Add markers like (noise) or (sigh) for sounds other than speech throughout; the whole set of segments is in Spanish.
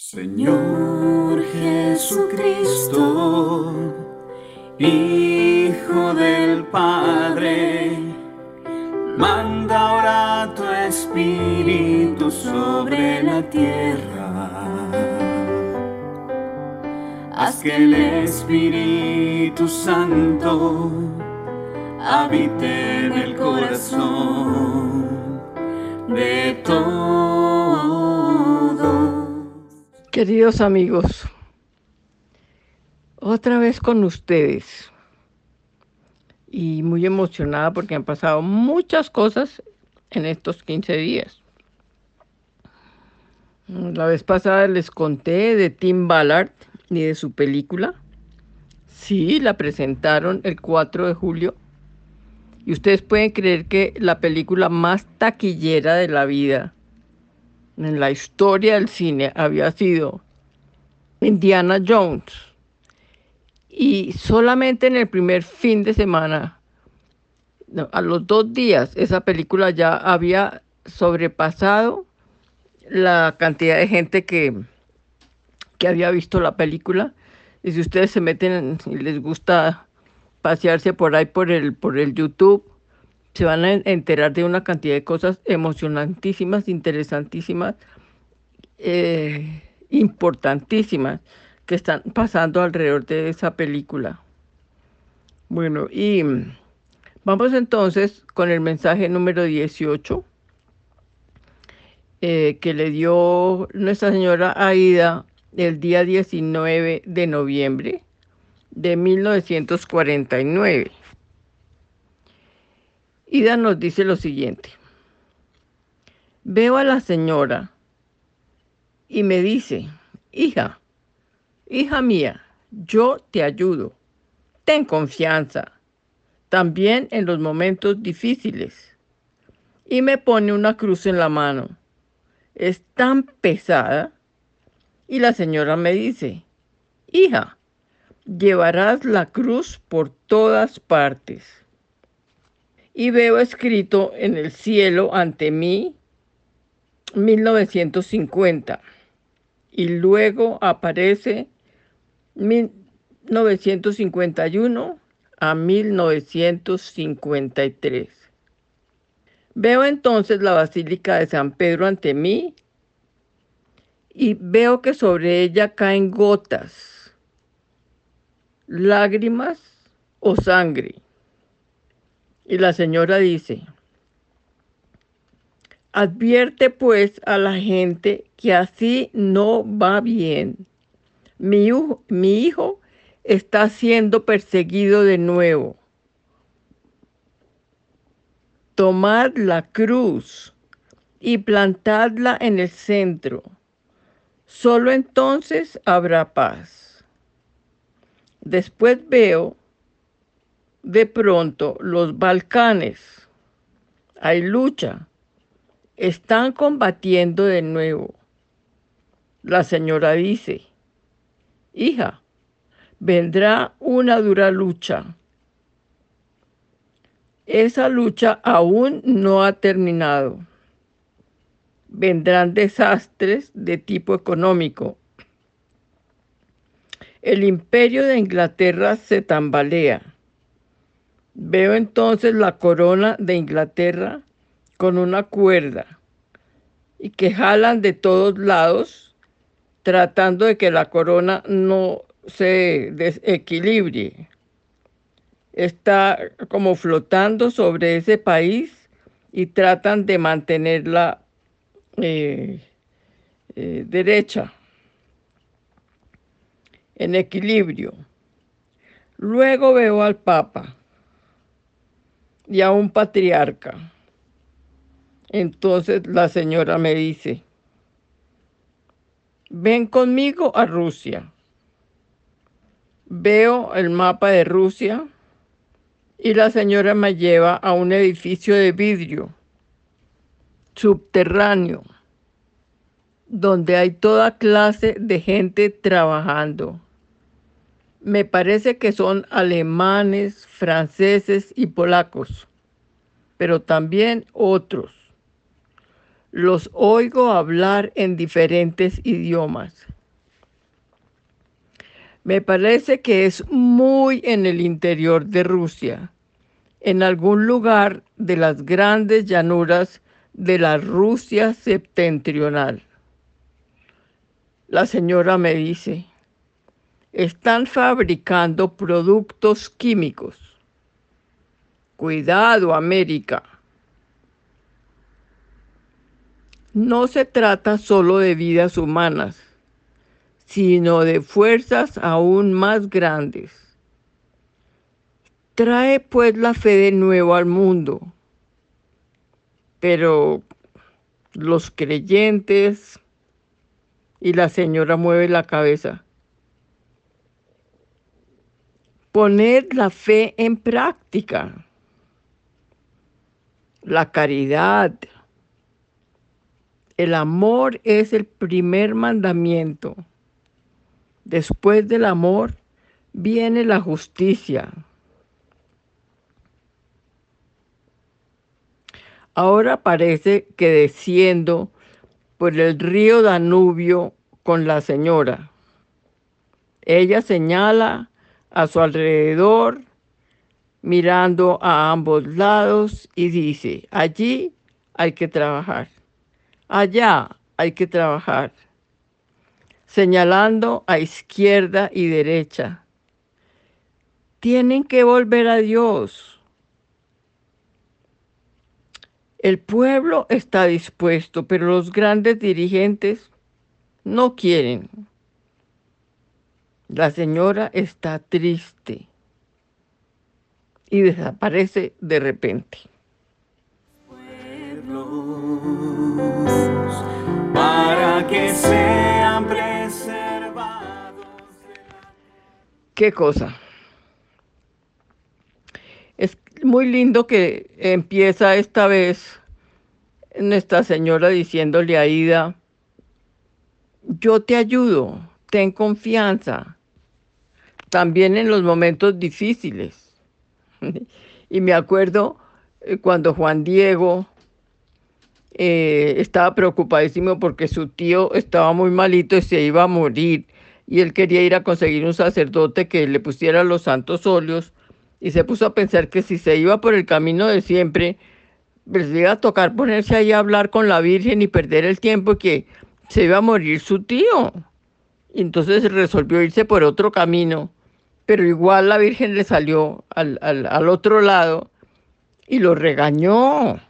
Señor Jesucristo, Hijo del Padre, manda ahora tu Espíritu sobre la tierra. Haz que el Espíritu Santo habite en el corazón de todos. Queridos amigos, otra vez con ustedes y muy emocionada porque han pasado muchas cosas en estos 15 días. La vez pasada les conté de Tim Ballard y de su película. Sí, la presentaron el 4 de julio. Y ustedes pueden creer que la película más taquillera de la vida en la historia del cine había sido Indiana Jones. Y solamente en el primer fin de semana, a los dos días, esa película ya había sobrepasado la cantidad de gente que, que había visto la película. Y si ustedes se meten y les gusta pasearse por ahí por el, por el YouTube, se van a enterar de una cantidad de cosas emocionantísimas, interesantísimas, eh, importantísimas que están pasando alrededor de esa película. Bueno, y vamos entonces con el mensaje número 18 eh, que le dio Nuestra Señora Aida el día 19 de noviembre de 1949. Ida nos dice lo siguiente. Veo a la señora y me dice, hija, hija mía, yo te ayudo. Ten confianza, también en los momentos difíciles. Y me pone una cruz en la mano. Es tan pesada. Y la señora me dice, hija, llevarás la cruz por todas partes y veo escrito en el cielo ante mí 1950 y luego aparece 1951 a 1953. Veo entonces la Basílica de San Pedro ante mí y veo que sobre ella caen gotas, lágrimas o sangre. Y la señora dice, advierte pues a la gente que así no va bien. Mi hijo, está siendo perseguido de nuevo. Tomad la cruz y plantadla en el centro. Solo entonces habrá paz. Después veo de pronto los Balcanes. Hay lucha. Están combatiendo de nuevo. La señora dice, hija, vendrá una dura lucha. Esa lucha aún no ha terminado. Vendrán desastres de tipo económico. El imperio de Inglaterra se tambalea Veo entonces la corona de Inglaterra con una cuerda y que jalan de todos lados tratando de que la corona no se desequilibre. Está como flotando sobre ese país y tratan de mantenerla eh, eh, derecha, en equilibrio. Luego veo al Papa y a un patriarca. Entonces la señora me dice, ven conmigo a Rusia. Veo el mapa de Rusia y la señora me lleva a un edificio de vidrio subterráneo donde hay toda clase de gente trabajando me parece que son alemanes, franceses y polacos, pero también otros. los oigo hablar en diferentes idiomas. Me parece que es muy en el interior de Rusia, en algún lugar de las grandes llanuras de la Rusia septentrional. La señora me dice, están fabricando productos químicos. Cuidado, América. No se trata solo de vidas humanas, sino de fuerzas aún más grandes. Trae pues la fe de nuevo al mundo. Pero los creyentes y la señora mueve la cabeza. Poner la fe en práctica. La caridad. El amor es el primer mandamiento. Después del amor viene la justicia. Ahora parece que desciendo por el río Danubio con la señora. Ella señala a su alrededor, mirando a ambos lados y dice, allí hay que trabajar, allá hay que trabajar, señalando a izquierda y derecha. Tienen que volver a Dios. El pueblo está dispuesto, pero los grandes dirigentes no quieren. La señora está triste y desaparece de repente. Para que sean preservados. ¿Qué cosa? Es muy lindo que empieza esta vez nuestra señora diciéndole a Ida, yo te ayudo, ten confianza, también en los momentos difíciles. (laughs) y me acuerdo eh, cuando Juan Diego eh, estaba preocupadísimo porque su tío estaba muy malito y se iba a morir. Y él quería ir a conseguir un sacerdote que le pusiera los santos óleos. Y se puso a pensar que si se iba por el camino de siempre, pues iba a tocar ponerse ahí a hablar con la Virgen y perder el tiempo que se iba a morir su tío. Y entonces resolvió irse por otro camino pero igual la Virgen le salió al, al, otro lado y lo regañó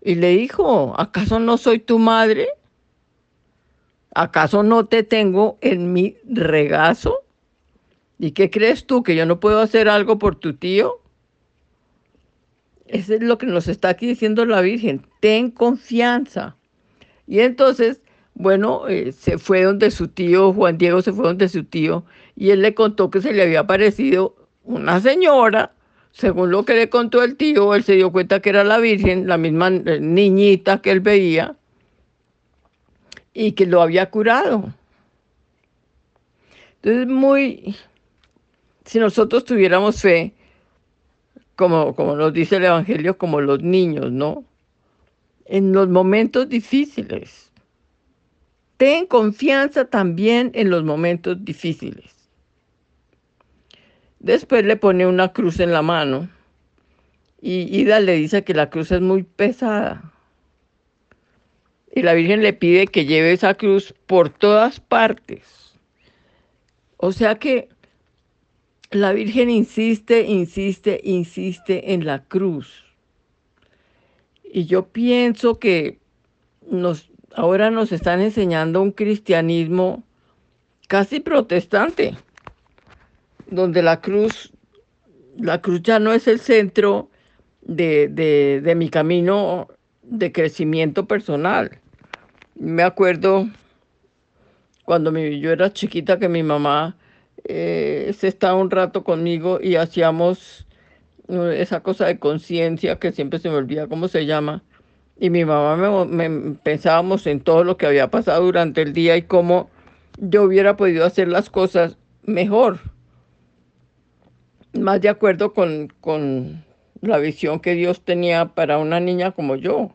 y le dijo, ¿acaso no soy tu madre? ¿Acaso no te tengo en mi regazo? ¿Y qué crees tú? ¿Que yo no puedo hacer algo por tu tío? Eso es lo que nos está aquí diciendo la Virgen. Ten confianza. Y entonces bueno, eh, se fue donde su tío, Juan Diego se fue donde su tío, y él le contó que se le había aparecido una señora, según lo que le contó el tío, él se dio cuenta que era la Virgen, la misma eh, niñita que él veía, y que lo había curado. Entonces, muy, si nosotros tuviéramos fe, como, como nos dice el Evangelio, como los niños, ¿no? En los momentos difíciles Ten confianza también en los momentos difíciles. Después le pone una cruz en la mano y Ida le dice que la cruz es muy pesada. Y la Virgen le pide que lleve esa cruz por todas partes. O sea que la Virgen insiste, insiste, insiste en la cruz. Y yo pienso que nos ahora nos están enseñando un cristianismo casi protestante, donde la cruz, la cruz ya no es el centro de, mi camino de crecimiento personal. Me acuerdo cuando yo era chiquita que mi mamá eh, se estaba un rato conmigo y hacíamos eh, esa cosa de conciencia que siempre se me olvida cómo se llama, y mi mamá me, pensábamos en todo lo que había pasado durante el día y cómo yo hubiera podido hacer las cosas mejor, más de acuerdo con, con la visión que Dios tenía para una niña como yo.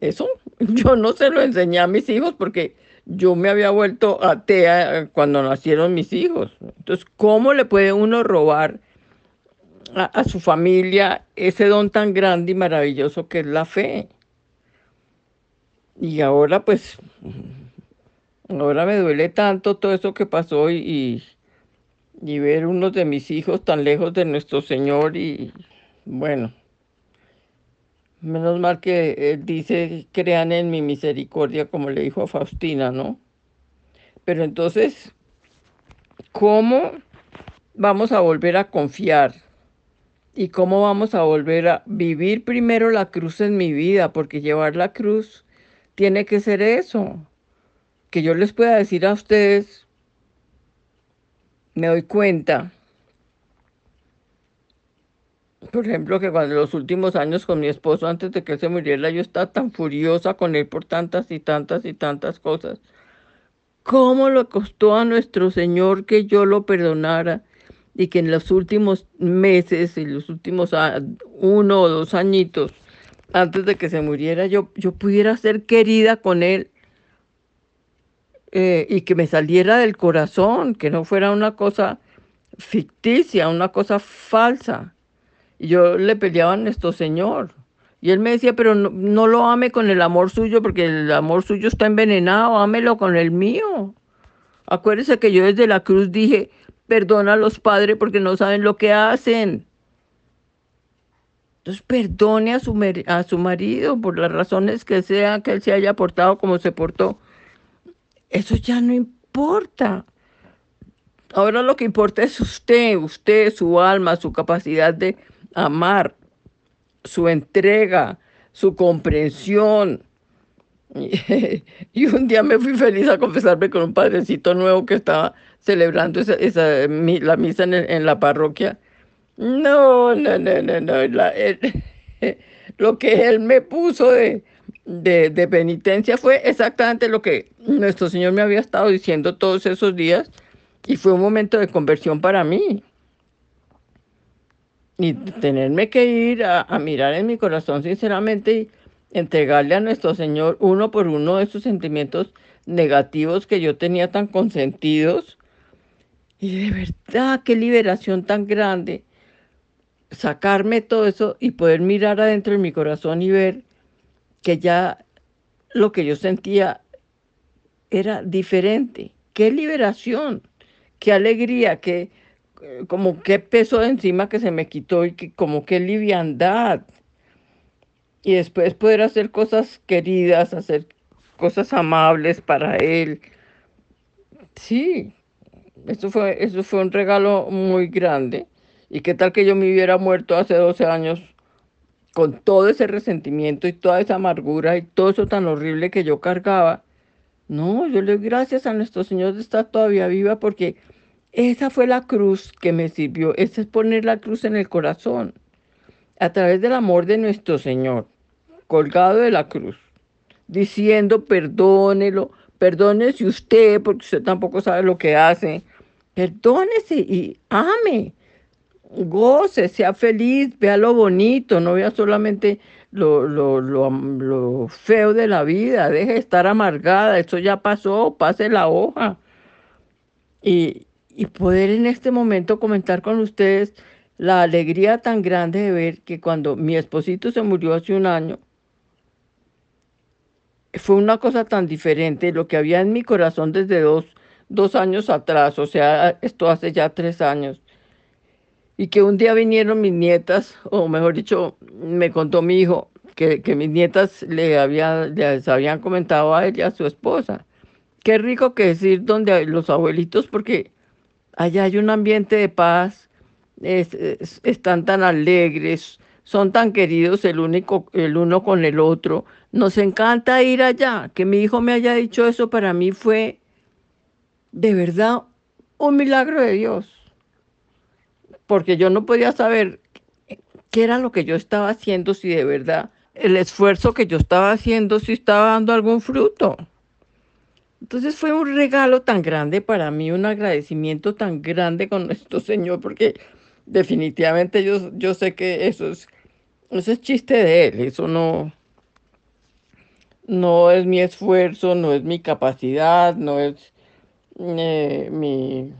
Eso, (laughs) Yo no se lo enseñé a mis hijos porque yo me había vuelto atea cuando nacieron mis hijos. Entonces, ¿cómo le puede uno robar a, a su familia ese don tan grande y maravilloso que es la fe? Y ahora pues, ahora me duele tanto todo eso que pasó y, y, ver unos de mis hijos tan lejos de nuestro Señor y bueno, menos mal que Él dice, crean en mi misericordia, como le dijo a Faustina, ¿no? Pero entonces, ¿cómo vamos a volver a confiar? ¿Y cómo vamos a volver a vivir primero la cruz en mi vida? Porque llevar la cruz tiene que ser eso. Que yo les pueda decir a ustedes, me doy cuenta, por ejemplo, que cuando los últimos años con mi esposo, antes de que él se muriera, yo estaba tan furiosa con él por tantas y tantas y tantas cosas. ¿Cómo le costó a nuestro Señor que yo lo perdonara? Y que en los últimos meses, en los últimos uno o dos añitos, antes de que se muriera, yo, yo pudiera ser querida con él eh, y que me saliera del corazón, que no fuera una cosa ficticia, una cosa falsa. Y yo le peleaba a nuestro Señor. Y él me decía, pero no, no, lo ame con el amor suyo, porque el amor suyo está envenenado, ámelo con el mío. Acuérdese que yo desde la cruz dije, perdona a los padres porque no saben lo que hacen. Entonces perdone a su, marido por las razones que sea que él se haya portado como se portó. Eso ya no importa. Ahora lo que importa es usted, usted, su alma, su capacidad de amar, su entrega, su comprensión. (laughs) Y, un día me fui feliz a confesarme con un padrecito nuevo que estaba celebrando esa, la misa en la parroquia no, no, no, no, no. (laughs) lo que él me puso de, de, penitencia fue exactamente lo que nuestro Señor me había estado diciendo todos esos días y fue un momento de conversión para mí. Y tenerme que ir a, a mirar en mi corazón sinceramente y entregarle a nuestro Señor uno por uno de esos sentimientos negativos que yo tenía tan consentidos. Y de verdad, qué liberación tan grande sacarme todo eso y poder mirar adentro de mi corazón y ver que ya lo que yo sentía era diferente. Qué liberación, qué alegría, qué como qué peso de encima que se me quitó y que, como qué liviandad. Y después poder hacer cosas queridas, hacer cosas amables para él. Sí, eso fue, eso fue un regalo muy grande. ¿Y qué tal que yo me hubiera muerto hace 12 años con todo ese resentimiento y toda esa amargura y todo eso tan horrible que yo cargaba? No, yo le doy gracias a nuestro Señor de estar todavía viva porque esa fue la cruz que me sirvió. Esa es poner la cruz en el corazón a través del amor de nuestro Señor, colgado de la cruz, diciendo perdónelo, perdónese usted porque usted tampoco sabe lo que hace. Perdónese y ame goce, sea feliz, vea lo bonito, no vea solamente lo, lo, lo, feo de la vida, deje de estar amargada, eso ya pasó, pase la hoja. Y, y poder en este momento comentar con ustedes la alegría tan grande de ver que cuando mi esposito se murió hace un año, fue una cosa tan diferente, lo que había en mi corazón desde dos, dos años atrás, o sea, esto hace ya tres años y que un día vinieron mis nietas, o mejor dicho, me contó mi hijo que, mis nietas le había, les habían comentado a ella, a su esposa. Qué rico que decir donde los abuelitos, porque allá hay un ambiente de paz, están tan alegres, son tan queridos el, único, el uno con el otro. Nos encanta ir allá. Que mi hijo me haya dicho eso para mí fue de verdad un milagro de Dios porque yo no podía saber qué era lo que yo estaba haciendo, si de verdad el esfuerzo que yo estaba haciendo, si estaba dando algún fruto. Entonces fue un regalo tan grande para mí, un agradecimiento tan grande con (laughs) nuestro Señor, porque definitivamente yo, yo sé que eso es, eso es chiste de Él, eso no, no es mi esfuerzo, no es mi capacidad, no es eh, mi,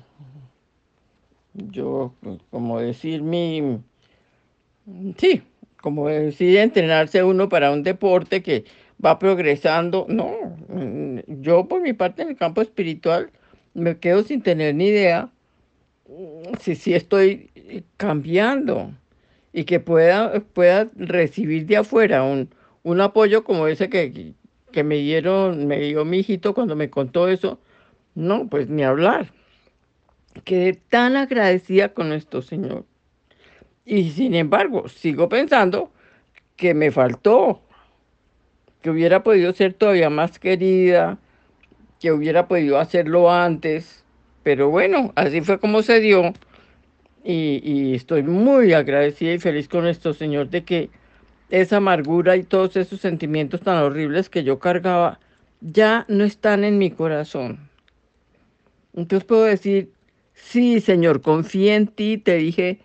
yo, como decir mi, sí, como decir entrenarse uno para un deporte que va progresando. No, yo por mi parte en el campo espiritual me quedo sin tener ni idea si sí estoy cambiando y que pueda, pueda recibir de afuera un, un apoyo como ese que, que me dieron, me dio mi hijito cuando me contó eso, no, pues ni hablar. Quedé tan agradecida con nuestro Señor. Y sin embargo, sigo pensando que me faltó, que hubiera podido ser todavía más querida, que hubiera podido hacerlo antes, pero bueno, así fue como se dio. Y, y estoy muy agradecida y feliz con nuestro Señor de que esa amargura y todos esos sentimientos tan horribles que yo cargaba ya no están en mi corazón. Entonces puedo decir, sí, Señor, confío en ti, te dije,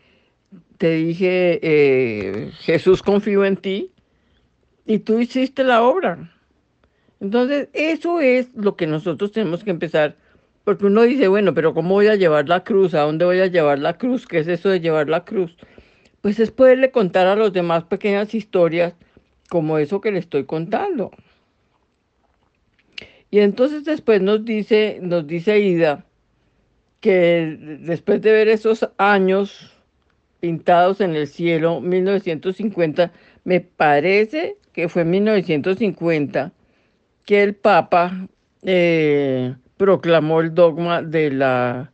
te dije, eh, Jesús confío en ti y tú hiciste la obra. Entonces, eso es lo que nosotros tenemos que empezar, porque uno dice, bueno, pero ¿cómo voy a llevar la cruz? ¿A dónde voy a llevar la cruz? ¿Qué es eso de llevar la cruz? pues es poderle contar a los demás pequeñas historias como eso que le estoy contando. Y entonces después nos dice, nos dice Ida que después de ver esos años pintados en el cielo, 1950, me parece que fue en 1950 que el Papa eh, proclamó el dogma de la,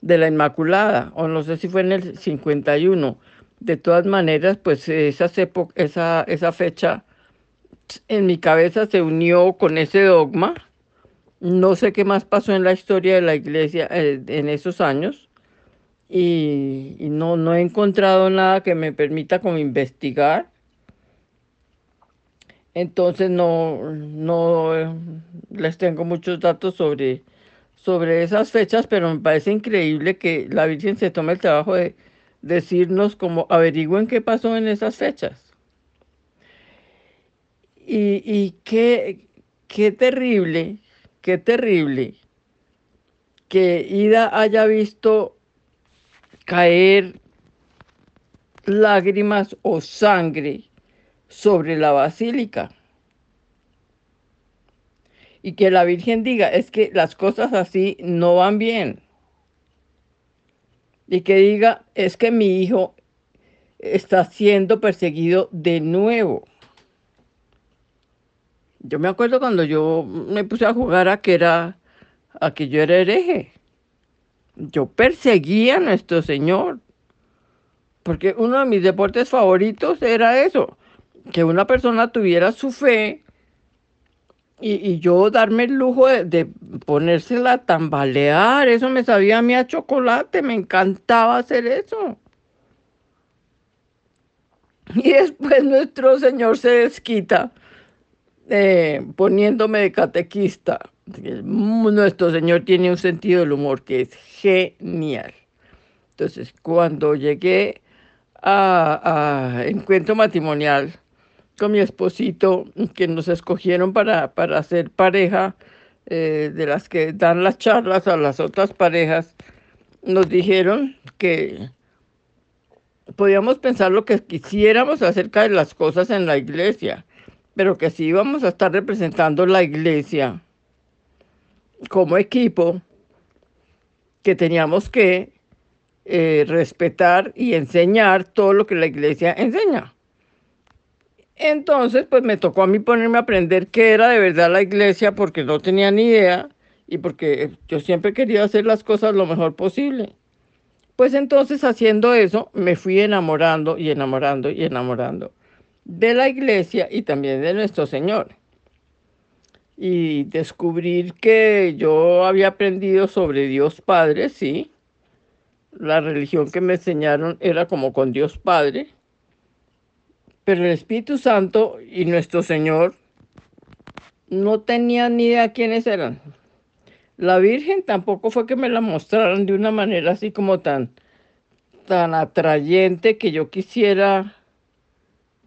de la Inmaculada, o no sé si fue en el 51, de todas maneras, pues esa, esa, esa fecha en mi cabeza se unió con ese dogma. No sé qué más pasó en la historia de la iglesia eh, en esos años y, no, no he encontrado nada que me permita como investigar. Entonces no, no eh, les tengo muchos datos sobre, sobre esas fechas, pero me parece increíble que la Virgen se tome el trabajo de, decirnos como averigüen qué pasó en esas fechas. Y, y qué, qué terrible, qué terrible que Ida haya visto caer lágrimas o sangre sobre la basílica. Y que la Virgen diga, es que las cosas así no van bien y que diga, es que mi hijo está siendo perseguido de nuevo. Yo me acuerdo cuando yo me puse a jugar a que era a que yo era hereje. Yo perseguía a nuestro Señor. Porque uno de mis deportes favoritos era eso, que una persona tuviera su fe y, yo darme el lujo de, ponérsela a tambalear, eso me sabía a mí a chocolate, me encantaba hacer eso. Y después nuestro Señor se desquita eh, poniéndome de catequista. Nuestro Señor tiene un sentido del humor que es genial. Entonces, cuando llegué a, encuentro matrimonial, con mi esposito que nos escogieron para, para ser pareja eh, de las que dan las charlas a las otras parejas, nos dijeron que podíamos pensar lo que quisiéramos acerca de las cosas en la iglesia, pero que si íbamos a estar representando la iglesia como equipo, que teníamos que eh, respetar y enseñar todo lo que la iglesia enseña. Entonces, pues me tocó a mí ponerme a aprender qué era de verdad la iglesia porque no tenía ni idea y porque yo siempre quería hacer las cosas lo mejor posible. Pues entonces haciendo eso me fui enamorando y enamorando y enamorando de la iglesia y también de nuestro Señor. Y descubrir que yo había aprendido sobre Dios Padre, sí. La religión que me enseñaron era como con Dios Padre pero el Espíritu Santo y nuestro Señor no tenían ni idea quiénes eran. La Virgen tampoco fue que me la mostraran de una manera así como tan, tan atrayente que yo quisiera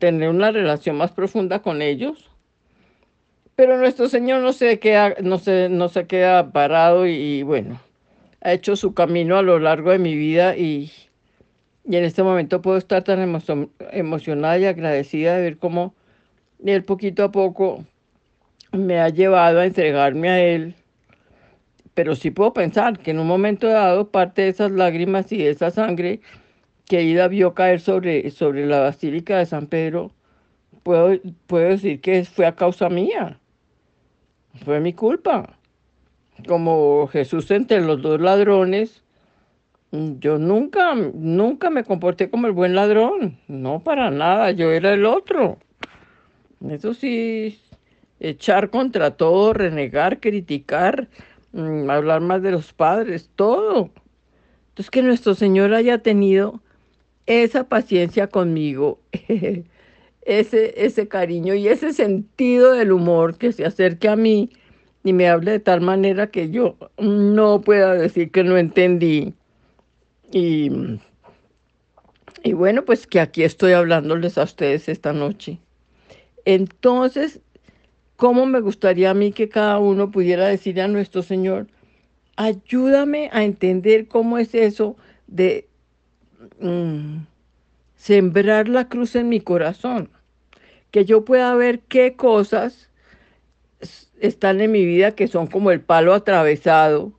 tener una relación más profunda con ellos. Pero nuestro Señor no se queda, no se, no se queda parado y, bueno, ha hecho su camino a lo largo de mi vida y, y en este momento puedo estar tan emo- emocionada y agradecida de ver cómo Él poquito a poco me ha llevado a entregarme a Él. Pero sí puedo pensar que en un momento dado parte de esas lágrimas y de esa sangre que Ida vio caer sobre, sobre la Basílica de San Pedro, puedo, puedo decir que fue a causa mía. Fue mi culpa. Como Jesús entre los dos ladrones, yo nunca, nunca me comporté como el buen ladrón. No, para nada. Yo era el otro. Eso sí, echar contra todo, renegar, criticar, mm, hablar más de los padres, todo. Entonces que nuestro Señor haya tenido esa paciencia conmigo, (laughs) ese, ese cariño y ese sentido del humor que se acerque a mí y me hable de tal manera que yo no pueda decir que no entendí. Y, y bueno, pues que aquí estoy hablándoles a ustedes esta noche. Entonces, ¿cómo me gustaría a mí que cada uno pudiera decir a nuestro Señor, ayúdame a entender cómo es eso de mm, sembrar la cruz en mi corazón? Que yo pueda ver qué cosas están en mi vida que son como el palo atravesado,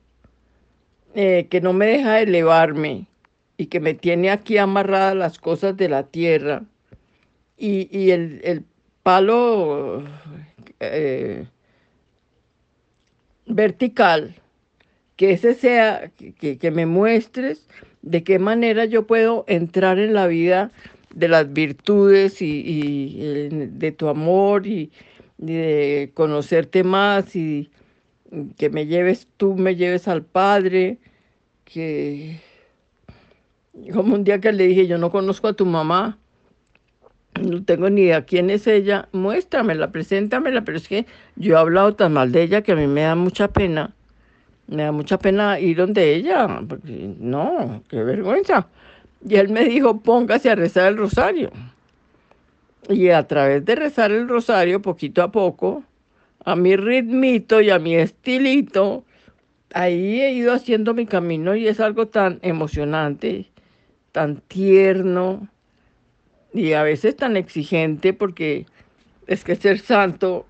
eh, que no me deja elevarme y que me tiene aquí amarradas las cosas de la tierra. Y, y el, el palo eh, vertical, que ese sea, que, que me muestres de qué manera yo puedo entrar en la vida de las virtudes y, de tu amor y, y de conocerte más y que me lleves tú, me lleves al Padre, que como un día que le dije, yo no conozco a tu mamá, no tengo ni idea quién es ella, muéstramela, preséntamela, pero es que yo he hablado tan mal de ella que a mí me da mucha pena, me da mucha pena ir donde ella, porque no, qué vergüenza. Y él me dijo, póngase a rezar el rosario. Y a través de rezar el rosario, poquito a poco, a mi ritmito y a mi estilito, ahí he ido haciendo mi camino y es algo tan emocionante, tan tierno y a veces tan exigente porque es que ser santo,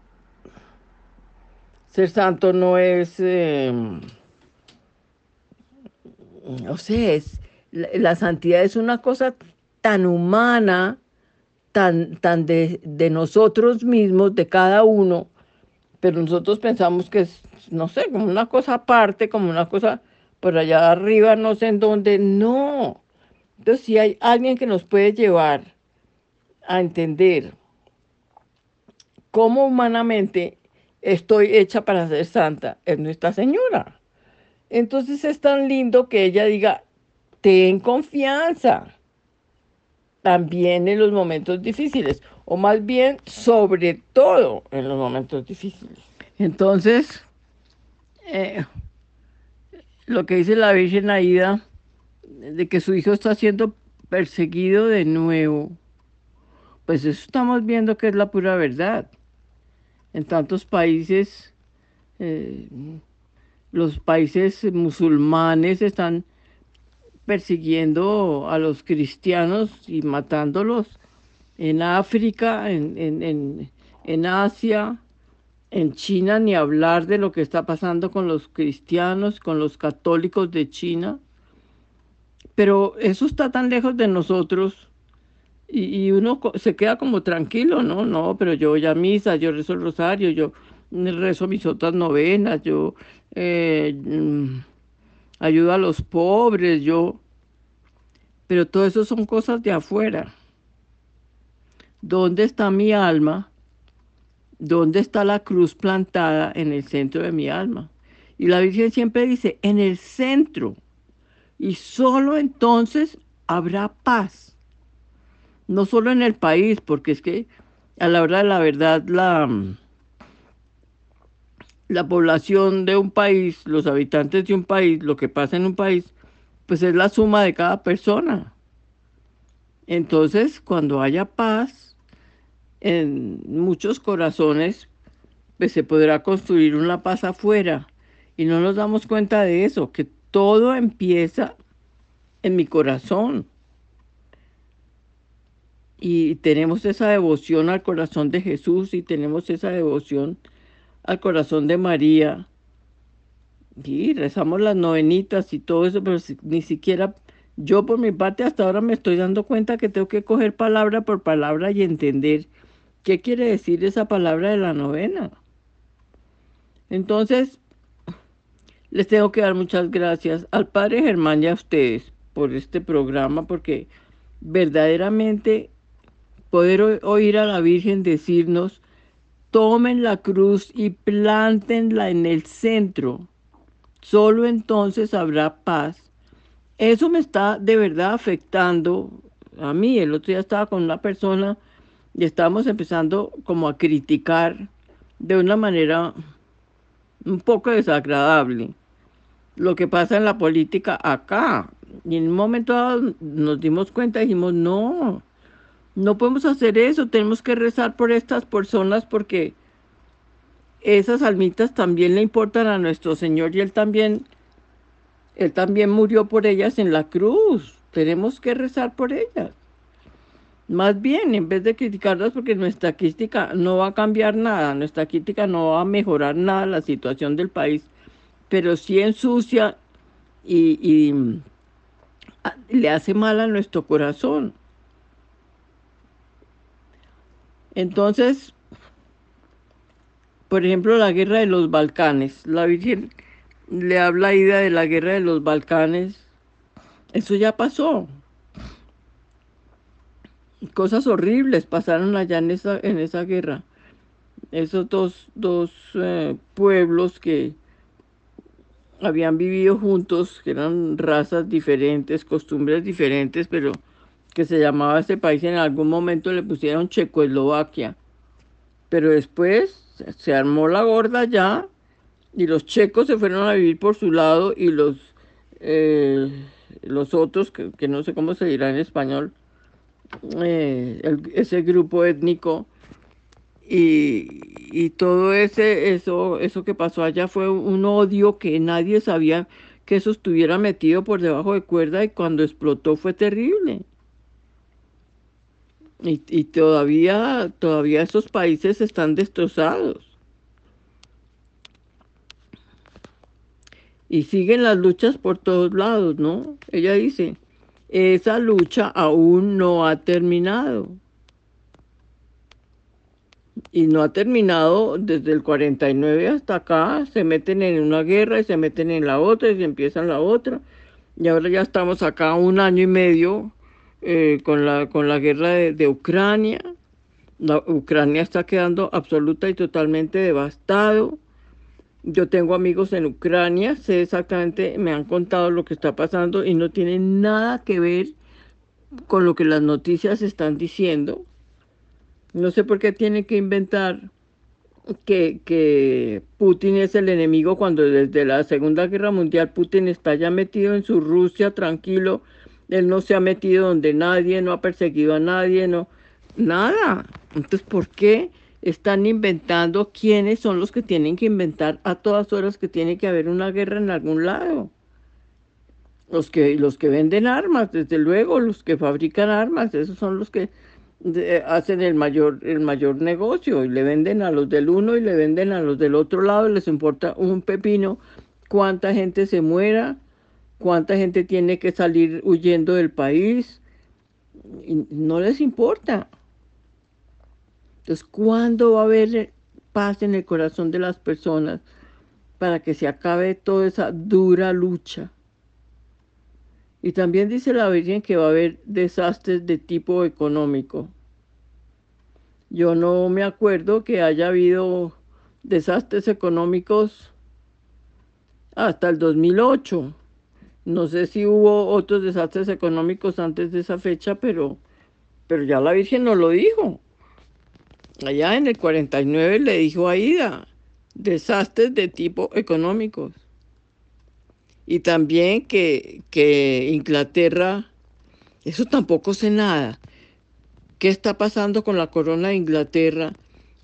ser santo no es, eh, o sea, es, la, la, santidad es una cosa tan humana, tan, tan de, de nosotros mismos, de cada uno, pero nosotros pensamos que es, no sé, como una cosa aparte, como una cosa por allá arriba, no sé en dónde, no. Entonces, si hay alguien que nos puede llevar a entender cómo humanamente estoy hecha para ser santa, es Nuestra Señora. Entonces es tan lindo que ella diga, ten confianza, también en los momentos difíciles, o más bien sobre todo en los momentos difíciles. Entonces, eh, lo que dice la Virgen Aida, de que su hijo está siendo perseguido de nuevo, pues eso estamos viendo que es la pura verdad. En tantos países, eh, los países musulmanes están persiguiendo a los cristianos y matándolos en África, en, en, en, en, Asia, en China, ni hablar de lo que está pasando con los cristianos, con los católicos de China. Pero eso está tan lejos de nosotros y, uno se queda como tranquilo, ¿no? No, pero yo voy a misa, yo rezo el rosario, yo rezo mis otras novenas, yo eh, ayudo a los pobres, yo... Pero todo eso son cosas de afuera. ¿Dónde está mi alma? ¿Dónde está la cruz plantada en el centro de mi alma? Y la Virgen siempre dice, en el centro. Y solo entonces habrá paz. No solo en el país, porque es que a la hora de la verdad la, la población de un país, los habitantes de un país, lo que pasa en un país, pues es la suma de cada persona. Entonces, cuando haya paz en muchos corazones, pues se podrá construir una paz afuera. Y no nos damos cuenta de eso, que todo empieza en mi corazón. Y tenemos esa devoción al corazón de Jesús y tenemos esa devoción al corazón de María. Y rezamos las novenitas y todo eso, pero ni siquiera yo por mi parte hasta ahora me estoy dando cuenta que tengo que coger palabra por palabra y entender qué quiere decir esa palabra de la novena. Entonces, les tengo que dar muchas gracias al Padre Germán y a ustedes por este programa, porque verdaderamente poder oír a la Virgen decirnos, tomen la cruz y plántenla en el centro. Solo entonces habrá paz. Eso me está de verdad afectando a mí. El otro día estaba con una persona y estábamos empezando como a criticar de una manera un poco desagradable lo que pasa en la política acá. Y en un momento dado nos dimos cuenta y dijimos, no, no podemos hacer eso, tenemos que rezar por estas personas porque esas almitas también le importan a nuestro Señor y Él también, Él también murió por ellas en la cruz. Tenemos que rezar por ellas. Más bien, en vez de criticarlas, porque nuestra crítica no va a cambiar nada, nuestra crítica no va a mejorar nada la situación del país, pero sí ensucia y, y le hace mal a nuestro corazón. Entonces, por ejemplo, la guerra de los Balcanes. La Virgen le habla a Ida de la guerra de los Balcanes. Eso ya pasó cosas horribles pasaron allá en esa, en esa guerra. Esos dos, dos eh, pueblos que habían vivido juntos, que eran razas diferentes, costumbres diferentes, pero que se llamaba ese país en algún momento le pusieron Checoslovaquia. Pero después se armó la gorda ya y los checos se fueron a vivir por su lado y los, eh, los otros, que, que no sé cómo se dirá en español, eh, ese grupo étnico y, todo ese eso eso que pasó allá fue un odio que nadie sabía que eso estuviera metido por debajo de cuerda y cuando explotó fue terrible. Y, y todavía, todavía esos países están destrozados. Y siguen las luchas por todos lados, ¿no? Ella dice, esa lucha aún no ha terminado. Y no ha terminado desde el 49 hasta acá. Se meten en una guerra y se meten en la otra y se empiezan la otra. Y ahora ya estamos acá un año y medio eh, con, la, con la guerra de, de Ucrania. Ucrania está quedando absoluta y totalmente devastado. Yo tengo amigos en Ucrania, sé exactamente, me han contado lo que está pasando y no tiene nada que ver con lo que las noticias están diciendo. No sé por qué tiene que inventar que, que, Putin es el enemigo cuando desde la Segunda Guerra Mundial Putin está ya metido en su Rusia tranquilo, él no se ha metido donde nadie, no ha perseguido a nadie, no, nada. Entonces, ¿por qué? están inventando quiénes son los que tienen que inventar a todas horas que tiene que haber una guerra en algún lado. Los que, los que venden armas, desde luego, los que fabrican armas, esos son los que hacen el mayor, el mayor negocio y le venden a los del uno y le venden a los del otro lado, les importa un pepino cuánta gente se muera, cuánta gente tiene que salir huyendo del país, no les importa. Entonces, ¿cuándo va a haber paz en el corazón de las personas para que se acabe toda esa dura lucha? Y también dice la Virgen que va a haber desastres de tipo económico. Yo no me acuerdo que haya habido desastres económicos hasta el 2008. No sé si hubo otros desastres económicos antes de esa fecha, pero, pero ya la Virgen nos lo dijo allá en el 49 le dijo a Ida, desastres de tipo económicos. Y también que, que Inglaterra, eso tampoco sé nada. ¿Qué está pasando con la corona de Inglaterra?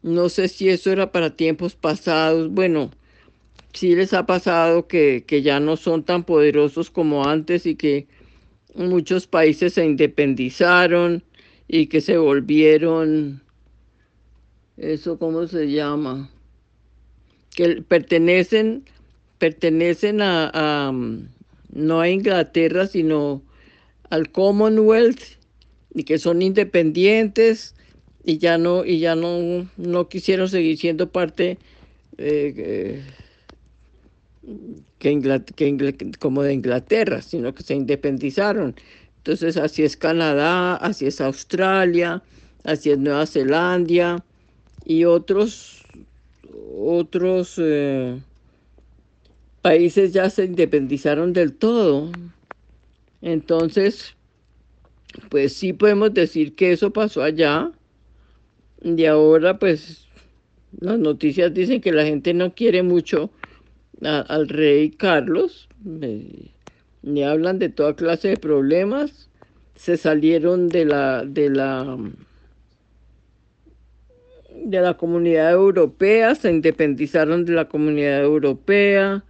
No sé si eso era para tiempos pasados. Bueno, sí les ha pasado que, que ya no son tan poderosos como antes y que muchos países se independizaron y que se volvieron, eso cómo se llama, que pertenecen, pertenecen a, no a Inglaterra, sino al Commonwealth y que son independientes y ya no y ya no, no quisieron seguir siendo parte eh, que, que como de Inglaterra, sino que se independizaron. Entonces así es Canadá, así es Australia, así es Nueva Zelanda y otros otros eh, países ya se independizaron del todo. Entonces, pues sí podemos decir que eso pasó allá. Y ahora, pues, las noticias dicen que la gente no quiere mucho al rey Carlos. ni hablan de toda clase de problemas. Se salieron de la, de la, de la comunidad europea, se independizaron de la comunidad europea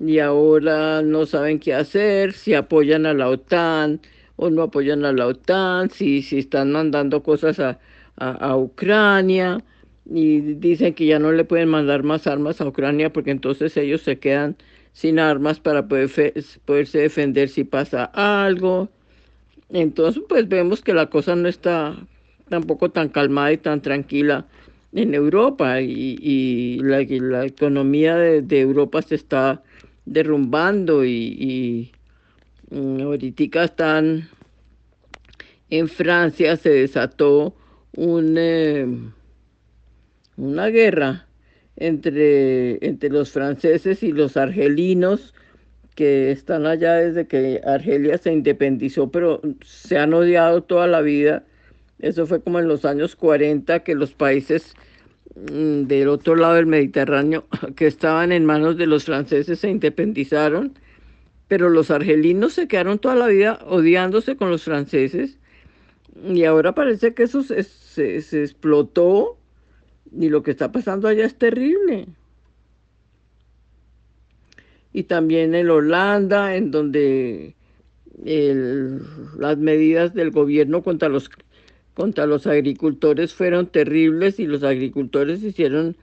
y ahora no saben qué hacer, si apoyan a la OTAN o no apoyan a la OTAN, si, si están mandando cosas a, a, Ucrania y dicen que ya no le pueden mandar más armas a Ucrania porque entonces ellos se quedan sin armas para poder poderse defender si pasa algo. Entonces, pues vemos que la cosa no está tampoco tan calmada y tan tranquila en Europa y, y la, economía de, Europa se está derrumbando y, mm, ahorita están en Francia se desató un, eh, una guerra entre, entre los franceses y los argelinos que están allá desde que Argelia se independizó, pero se han odiado toda la vida. Eso fue como en los años 40 que los países Mm, del otro lado del Mediterráneo (laughs) que estaban en manos de los franceses se independizaron, pero los argelinos se quedaron toda la vida odiándose con los franceses. Y ahora parece que eso se, se, explotó y lo que está pasando allá es terrible. Y también en Holanda, en donde las medidas del gobierno contra los contra los agricultores fueron terribles y los agricultores hicieron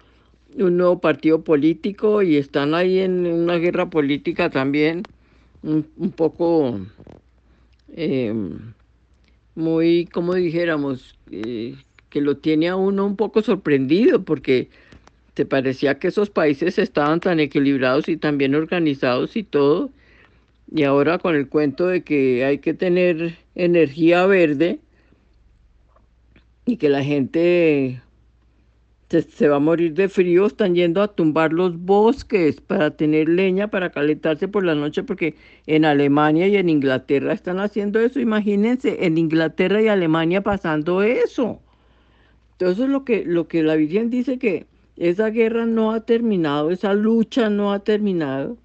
un nuevo partido político y están ahí en una guerra política también un, poco em, muy, como dijéramos, eh, que lo tiene a uno un poco sorprendido porque te parecía que esos países estaban tan equilibrados y tan bien organizados y todo, y ahora con el cuento de que hay que tener energía verde, y que la gente se, va a morir de frío, están yendo a tumbar los bosques para tener leña, para calentarse por la noche, porque en Alemania y en Inglaterra están haciendo eso. Imagínense, en Inglaterra y Alemania pasando eso. Entonces lo que, lo que la Virgen dice que esa guerra no ha terminado, esa lucha no ha terminado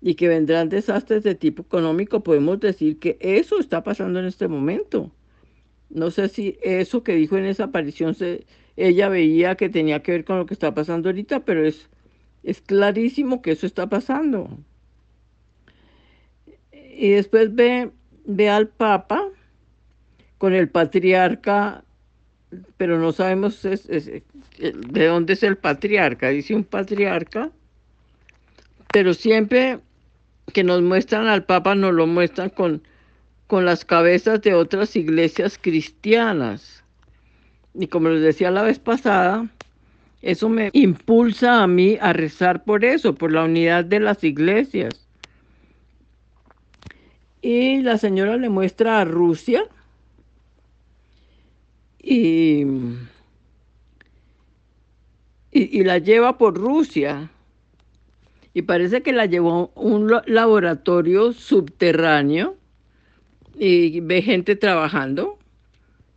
y que vendrán desastres de tipo económico, podemos decir que eso está pasando en este momento. No sé si eso que dijo en esa aparición se, ella veía que tenía que ver con lo que está pasando ahorita, pero es, es clarísimo que eso está pasando. Y después ve, ve al Papa con el patriarca, pero no sabemos de dónde es el patriarca. Dice un patriarca, pero siempre que nos muestran al Papa nos lo muestran con con las cabezas de otras iglesias cristianas. Y como les decía la vez pasada, eso me impulsa a mí a rezar por eso, por la unidad de las iglesias. Y la señora le muestra a Rusia y, y, la lleva por Rusia. Y parece que la llevó a un laboratorio subterráneo y ve gente trabajando.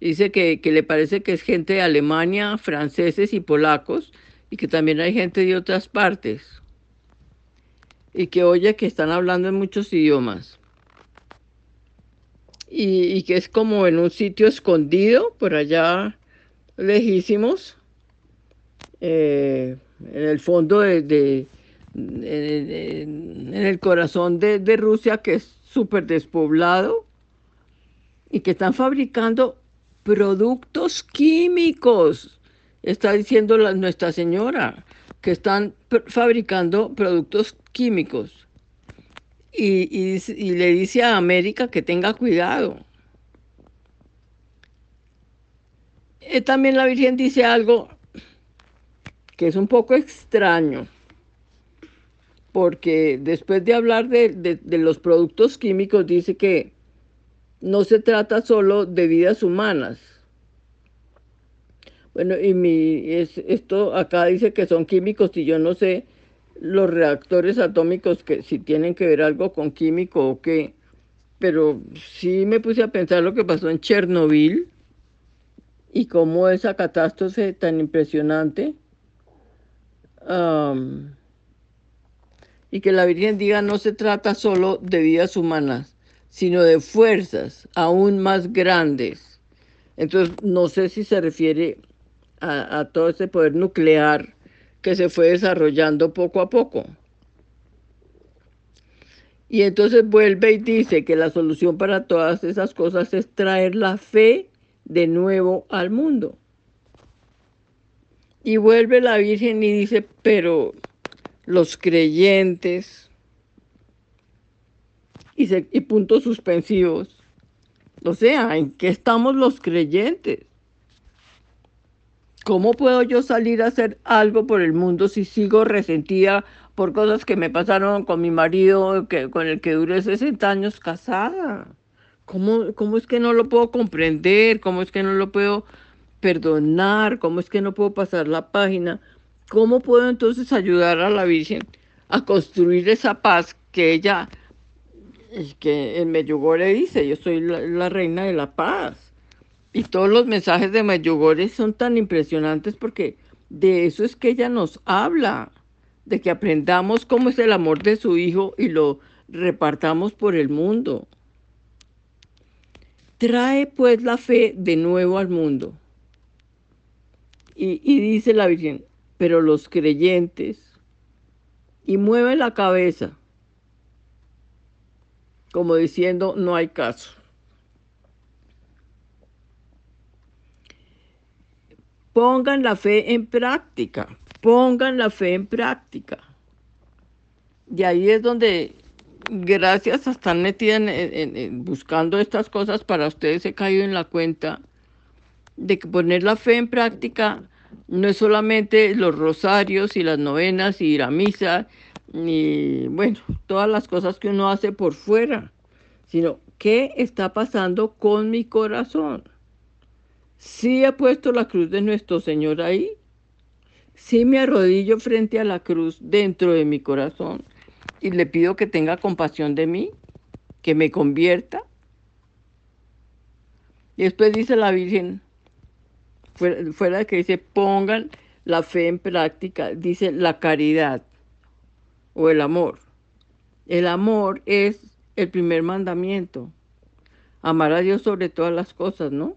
Dice que, le parece que es gente de Alemania, franceses y polacos, y que también hay gente de otras partes. Y que oye que están hablando en muchos idiomas. Y, que es como en un sitio escondido, por allá lejísimos, eh, en el fondo de, en, el corazón de, Rusia, que es súper despoblado, y que están fabricando productos químicos. Está diciendo la- Nuestra Señora que están fabricando productos químicos. Y, y le dice a América que tenga cuidado. Eh, también la Virgen dice algo que es un poco extraño, porque después de hablar de, de- de los productos químicos, dice que no se trata solo de vidas humanas. Bueno, y mi, es, esto acá dice que son químicos y yo no sé los reactores atómicos que si tienen que ver algo con químico o qué, pero sí me puse a pensar lo que pasó en Chernobyl y cómo esa catástrofe tan impresionante y que la Virgen diga no se trata solo de vidas humanas, sino de fuerzas aún más grandes. Entonces, no sé si se refiere a, a todo ese poder nuclear que se fue desarrollando poco a poco. Y entonces vuelve y dice que la solución para todas esas cosas es traer la fe de nuevo al mundo. Y vuelve la Virgen y dice, pero los creyentes, y, puntos suspensivos. O sea, ¿en qué estamos los creyentes? ¿Cómo puedo yo salir a hacer algo por el mundo si sigo resentida por cosas que me pasaron con mi marido, que, con el que duré 60 años casada? ¿Cómo, ¿Cómo es que no lo puedo comprender? ¿Cómo es que no lo puedo perdonar? ¿Cómo es que no puedo pasar la página? ¿Cómo puedo entonces ayudar a la Virgen a construir esa paz que ella, que en Medjugorje dice, yo soy la reina de la paz? Y todos los mensajes de Medjugorje son tan impresionantes porque de eso es que ella nos habla, de que aprendamos cómo es el amor de su hijo y lo repartamos por el mundo. Trae pues la fe de nuevo al mundo. Y, y dice la Virgen, pero los creyentes, y mueve la cabeza, como diciendo, no hay caso. Pongan la fe en práctica, pongan la fe en práctica. Y ahí es donde, gracias a estar metida en, buscando estas cosas para ustedes, he caído en la cuenta de que poner la fe en práctica no es solamente los rosarios y las novenas y ir a misa, ni, bueno, todas las cosas que uno hace por fuera, sino qué está pasando con mi corazón. Sí he puesto la cruz de nuestro Señor ahí. Sí me arrodillo frente a la cruz dentro de mi corazón y le pido que tenga compasión de mí, que me convierta. Y después dice la Virgen, fuera, fuera de que dice pongan la fe en práctica, dice la caridad o el amor. El amor es el primer mandamiento. Amar a Dios sobre todas las cosas, ¿no?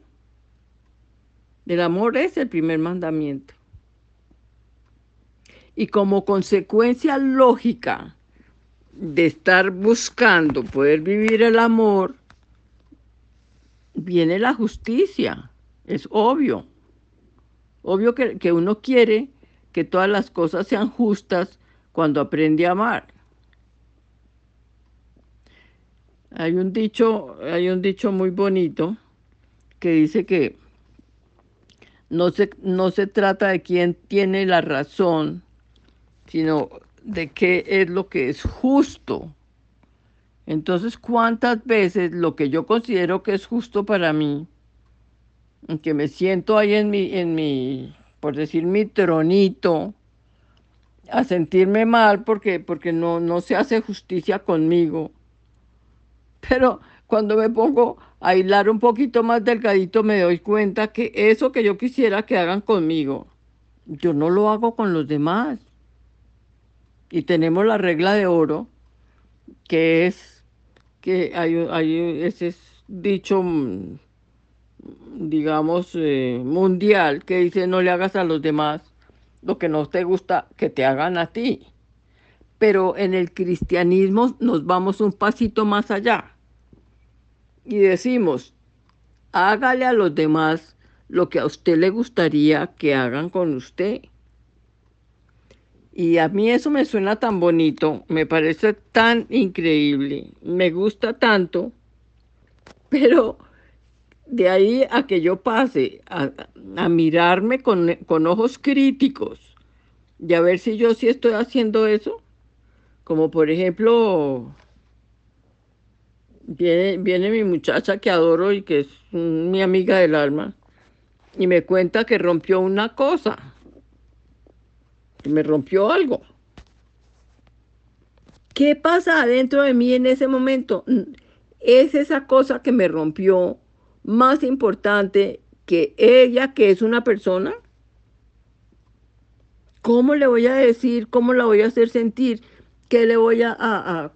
El amor es el primer mandamiento. Y como consecuencia lógica de estar buscando poder vivir el amor, viene la justicia. Es obvio. Obvio que, que uno quiere que todas las cosas sean justas cuando aprende a amar. Hay un dicho, hay un dicho muy bonito que dice que no se, no se trata de quién tiene la razón, sino de qué es lo que es justo. Entonces, ¿cuántas veces lo que yo considero que es justo para mí, que me siento ahí en mi, en mi, por decir, mi tronito, a sentirme mal porque, porque no, no se hace justicia conmigo? Pero cuando me pongo a hilar un poquito más delgadito, me doy cuenta que eso que yo quisiera que hagan conmigo, yo no lo hago con los demás. Y tenemos la regla de oro, que es que hay, hay ese es dicho, mm, digamos, eh, mundial, que dice no le hagas a los demás lo que no te gusta que te hagan a ti. Pero en el cristianismo nos vamos un pasito más allá y decimos, hágale a los demás lo que a usted le gustaría que hagan con usted. Y a mí eso me suena tan bonito, me parece tan increíble, me gusta tanto, pero de ahí a que yo pase a, mirarme con, con, ojos críticos y a ver si yo sí estoy haciendo eso, como por ejemplo, viene, viene mi muchacha que adoro y que es mi amiga del alma, y me cuenta que rompió una cosa, me rompió algo. ¿Qué pasa adentro de mí en ese momento? Es esa cosa que me rompió más importante que ella, que es una persona? ¿Cómo le voy a decir? ¿Cómo la voy a hacer sentir? ¿Qué le voy a,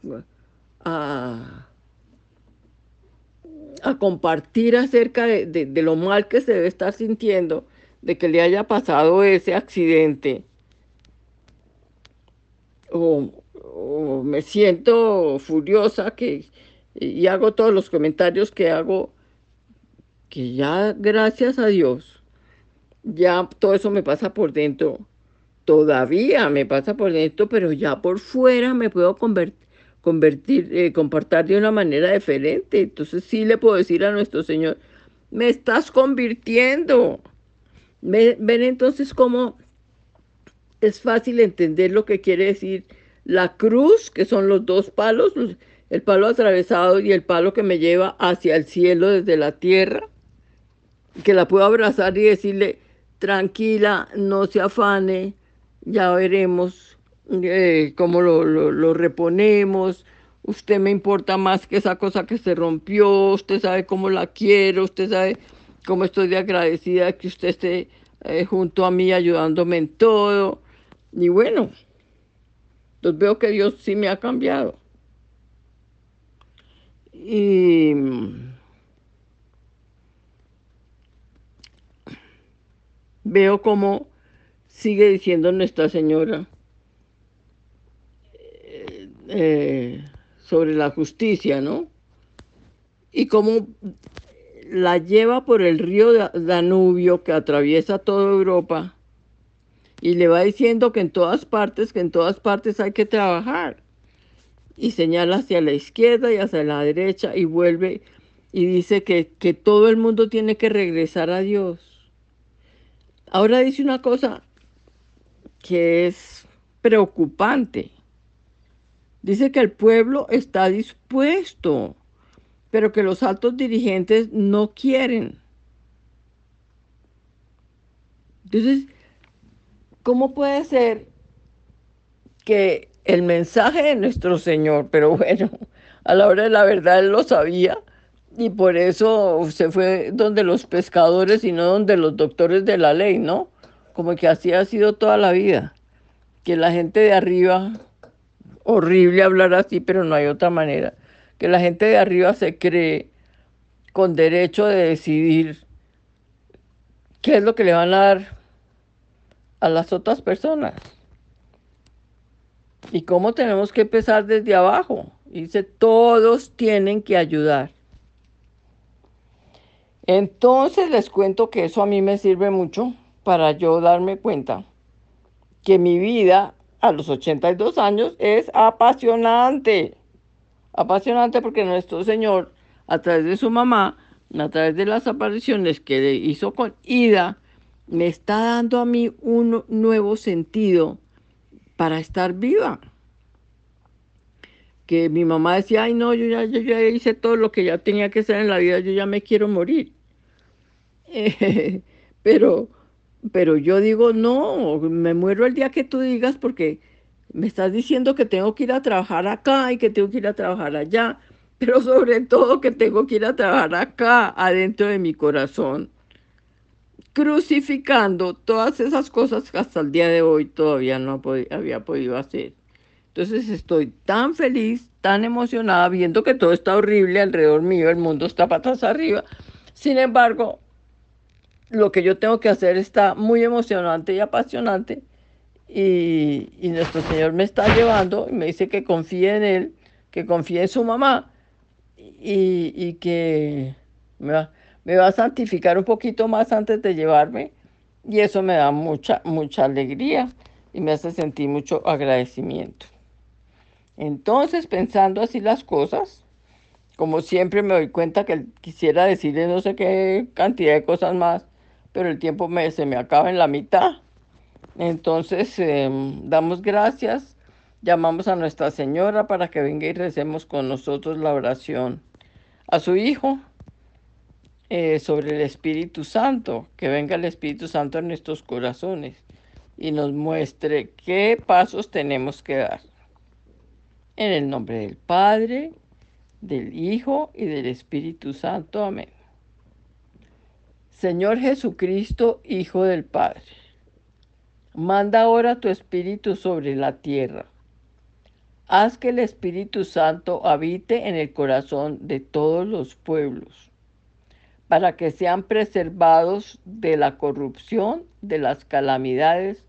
a compartir acerca de, de, lo mal que se debe estar sintiendo de que le haya pasado ese accidente? O, o me siento furiosa que, y hago todos los comentarios que hago que ya, gracias a Dios, ya todo eso me pasa por dentro. Todavía me pasa por dentro, pero ya por fuera me puedo convertir, convertir eh, comportar de una manera diferente. Entonces sí le puedo decir a nuestro Señor, me estás convirtiendo. Ven entonces cómo es fácil entender lo que quiere decir la cruz, que son los dos palos, el palo atravesado y el palo que me lleva hacia el cielo desde la tierra que la puedo abrazar y decirle, tranquila, no se afane, ya veremos eh, cómo lo, lo, reponemos, usted me importa más que esa cosa que se rompió, usted sabe cómo la quiero, usted sabe cómo estoy de agradecida que usted esté eh, junto a mí ayudándome en todo. Y bueno, entonces veo que Dios sí me ha cambiado. Y veo cómo sigue diciendo Nuestra Señora eh, sobre la justicia, ¿no? Y cómo la lleva por el río Danubio que atraviesa toda Europa y le va diciendo que en todas partes, que en todas partes hay que trabajar. Y señala hacia la izquierda y hacia la derecha y vuelve y dice que, que todo el mundo tiene que regresar a Dios Ahora dice una cosa que es preocupante. Dice que el pueblo está dispuesto, pero que los altos dirigentes no quieren. Entonces, ¿cómo puede ser que el mensaje de nuestro Señor, pero bueno, (laughs) a la hora de la verdad él lo sabía, y por eso se fue donde los pescadores y no donde los doctores de la ley, ¿no? Como que así ha sido toda la vida. Que la gente de arriba, horrible hablar así, pero no hay otra manera, que la gente de arriba se cree con derecho de decidir qué es lo que le van a dar a las otras personas. Y cómo tenemos que empezar desde abajo. Dice, todos tienen que ayudar. Entonces les cuento que eso a mí me sirve mucho para yo darme cuenta que mi vida a los 82 años es apasionante. Apasionante porque nuestro Señor, a través de su mamá, a través de las apariciones que hizo con Ida, me está dando a mí un nuevo sentido para estar viva. Que mi mamá decía, ay no, yo ya, yo ya hice todo lo que ya tenía que hacer en la vida, yo ya me quiero morir. (laughs) pero, pero yo digo, no, me muero el día que tú digas porque me estás diciendo que tengo que ir a trabajar acá y que tengo que ir a trabajar allá, pero sobre todo que tengo que ir a trabajar acá, adentro de mi corazón, crucificando todas esas cosas que hasta el día de hoy todavía no había podido hacer. Entonces estoy tan feliz, tan emocionada, viendo que todo está horrible alrededor mío, el mundo está patas arriba. Sin embargo, lo que yo tengo que hacer está muy emocionante y apasionante y, y nuestro Señor me está llevando y me dice que confíe en Él, que confíe en su mamá y, y que me va, me va a santificar un poquito más antes de llevarme y eso me da mucha, mucha alegría y me hace sentir mucho agradecimiento. Entonces, pensando así las cosas, como siempre me doy cuenta que quisiera decirle no sé qué cantidad de cosas más, pero el tiempo me, se me acaba en la mitad. Entonces, em, damos gracias, llamamos a Nuestra Señora para que venga y recemos con nosotros la oración a su Hijo eh, sobre el Espíritu Santo, que venga el Espíritu Santo en nuestros corazones y nos muestre qué pasos tenemos que dar. En el nombre del Padre, del Hijo y del Espíritu Santo. Amén. Señor Jesucristo, Hijo del Padre, manda ahora tu Espíritu sobre la tierra. Haz que el Espíritu Santo habite en el corazón de todos los pueblos para que sean preservados de la corrupción, de las calamidades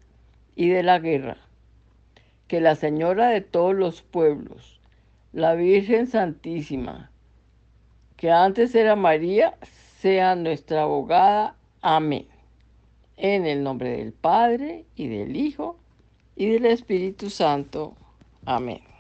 y de la guerra. Que la Señora de todos los pueblos, la Virgen Santísima, que antes era María, sea nuestra abogada. Amén. En el nombre del Padre y del Hijo y del Espíritu Santo. Amén.